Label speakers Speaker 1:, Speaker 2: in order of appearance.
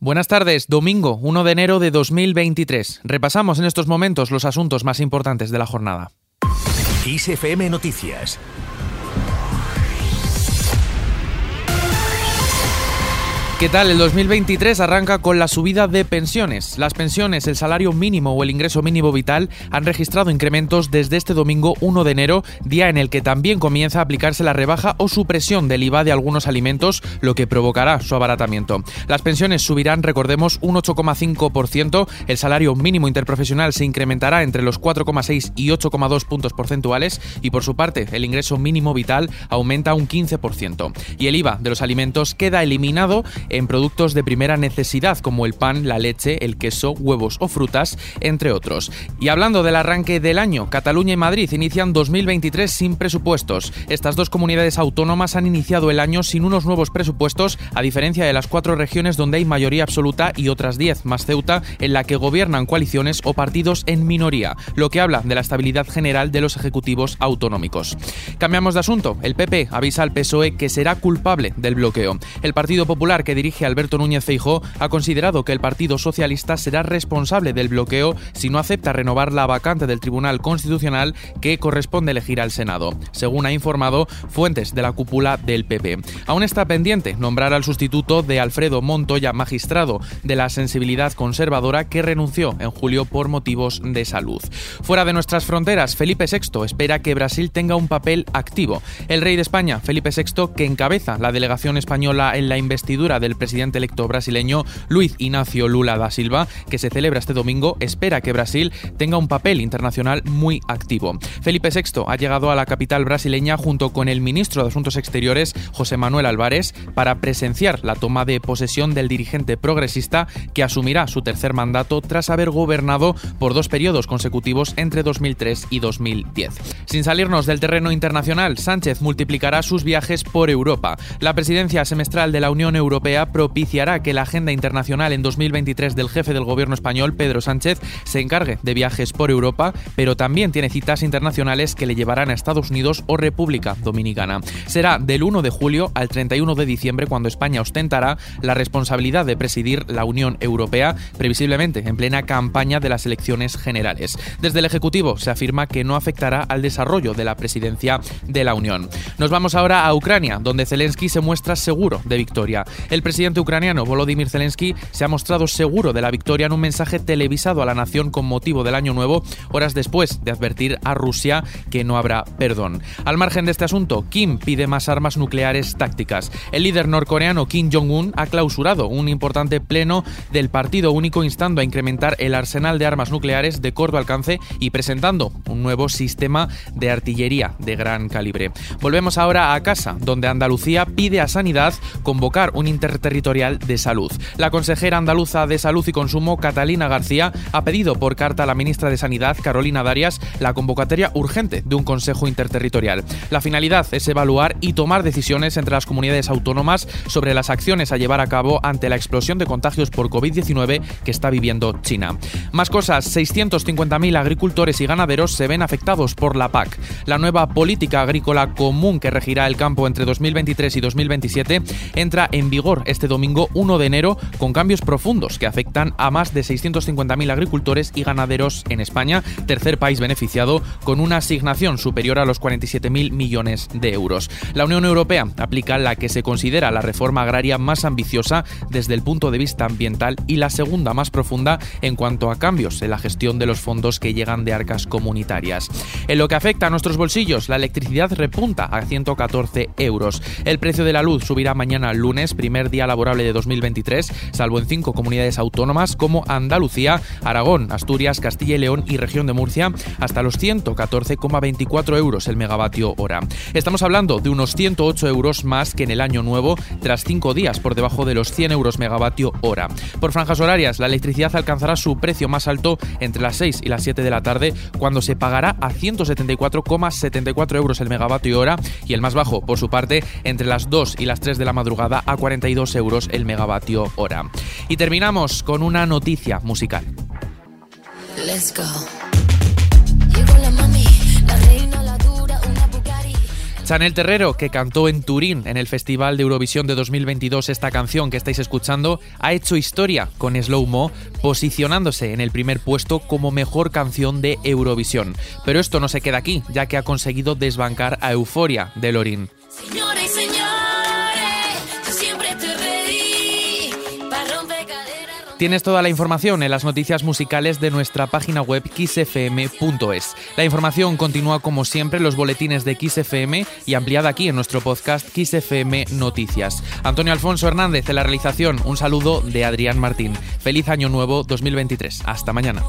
Speaker 1: Buenas tardes, domingo 1 de enero de 2023. Repasamos en estos momentos los asuntos más importantes de la jornada.
Speaker 2: ISFM Noticias
Speaker 1: ¿Qué tal? El 2023 arranca con la subida de pensiones. Las pensiones, el salario mínimo o el ingreso mínimo vital han registrado incrementos desde este domingo 1 de enero, día en el que también comienza a aplicarse la rebaja o supresión del IVA de algunos alimentos, lo que provocará su abaratamiento. Las pensiones subirán, recordemos, un 8,5%, el salario mínimo interprofesional se incrementará entre los 4,6 y 8,2 puntos porcentuales y por su parte el ingreso mínimo vital aumenta un 15%. Y el IVA de los alimentos queda eliminado en productos de primera necesidad como el pan, la leche, el queso, huevos o frutas, entre otros. Y hablando del arranque del año, Cataluña y Madrid inician 2023 sin presupuestos. Estas dos comunidades autónomas han iniciado el año sin unos nuevos presupuestos, a diferencia de las cuatro regiones donde hay mayoría absoluta y otras diez más Ceuta, en la que gobiernan coaliciones o partidos en minoría, lo que habla de la estabilidad general de los ejecutivos autonómicos. Cambiamos de asunto. El PP avisa al PSOE que será culpable del bloqueo. El Partido Popular, que dirige Alberto Núñez Feijó, ha considerado que el Partido Socialista será responsable del bloqueo si no acepta renovar la vacante del Tribunal Constitucional que corresponde elegir al Senado, según ha informado fuentes de la cúpula del PP. Aún está pendiente nombrar al sustituto de Alfredo Montoya, magistrado de la sensibilidad conservadora que renunció en julio por motivos de salud. Fuera de nuestras fronteras, Felipe VI espera que Brasil tenga un papel activo. El rey de España, Felipe VI, que encabeza la delegación española en la investidura de el presidente electo brasileño Luis Ignacio Lula da Silva, que se celebra este domingo, espera que Brasil tenga un papel internacional muy activo. Felipe VI ha llegado a la capital brasileña junto con el ministro de Asuntos Exteriores, José Manuel Álvarez, para presenciar la toma de posesión del dirigente progresista que asumirá su tercer mandato tras haber gobernado por dos periodos consecutivos entre 2003 y 2010. Sin salirnos del terreno internacional, Sánchez multiplicará sus viajes por Europa. La presidencia semestral de la Unión Europea propiciará que la agenda internacional en 2023 del jefe del gobierno español, Pedro Sánchez, se encargue de viajes por Europa, pero también tiene citas internacionales que le llevarán a Estados Unidos o República Dominicana. Será del 1 de julio al 31 de diciembre cuando España ostentará la responsabilidad de presidir la Unión Europea, previsiblemente en plena campaña de las elecciones generales. Desde el Ejecutivo se afirma que no afectará al desarrollo de la presidencia de la Unión. Nos vamos ahora a Ucrania, donde Zelensky se muestra seguro de victoria. Presidente ucraniano Volodymyr Zelensky se ha mostrado seguro de la victoria en un mensaje televisado a la nación con motivo del Año Nuevo, horas después de advertir a Rusia que no habrá perdón. Al margen de este asunto, Kim pide más armas nucleares tácticas. El líder norcoreano Kim Jong-un ha clausurado un importante pleno del Partido Único instando a incrementar el arsenal de armas nucleares de corto alcance y presentando un nuevo sistema de artillería de gran calibre. Volvemos ahora a casa, donde Andalucía pide a Sanidad convocar un inter Territorial de Salud. La consejera andaluza de Salud y Consumo, Catalina García, ha pedido por carta a la ministra de Sanidad, Carolina Darias, la convocatoria urgente de un Consejo Interterritorial. La finalidad es evaluar y tomar decisiones entre las comunidades autónomas sobre las acciones a llevar a cabo ante la explosión de contagios por COVID-19 que está viviendo China. Más cosas, 650.000 agricultores y ganaderos se ven afectados por la PAC. La nueva política agrícola común que regirá el campo entre 2023 y 2027 entra en vigor este domingo 1 de enero con cambios profundos que afectan a más de 650.000 agricultores y ganaderos en España, tercer país beneficiado con una asignación superior a los 47.000 millones de euros. La Unión Europea aplica la que se considera la reforma agraria más ambiciosa desde el punto de vista ambiental y la segunda más profunda en cuanto a cambios en la gestión de los fondos que llegan de arcas comunitarias. En lo que afecta a nuestros bolsillos, la electricidad repunta a 114 euros. El precio de la luz subirá mañana lunes, primer día laborable de 2023, salvo en cinco comunidades autónomas como Andalucía, Aragón, Asturias, Castilla y León y región de Murcia, hasta los 114,24 euros el megavatio hora. Estamos hablando de unos 108 euros más que en el año nuevo, tras cinco días por debajo de los 100 euros megavatio hora. Por franjas horarias, la electricidad alcanzará su precio más alto entre las 6 y las 7 de la tarde, cuando se pagará a 174,74 euros el megavatio hora y el más bajo, por su parte, entre las 2 y las 3 de la madrugada a 42 euros el megavatio hora. Y terminamos con una noticia musical. Chanel Terrero, que cantó en Turín en el Festival de Eurovisión de 2022 esta canción que estáis escuchando, ha hecho historia con Slow Mo, posicionándose en el primer puesto como mejor canción de Eurovisión. Pero esto no se queda aquí, ya que ha conseguido desbancar a Euforia de Lorin. Tienes toda la información en las noticias musicales de nuestra página web xfm.es. La información continúa como siempre en los boletines de XFM y ampliada aquí en nuestro podcast XFM Noticias. Antonio Alfonso Hernández en la realización. Un saludo de Adrián Martín. Feliz año nuevo 2023. Hasta mañana.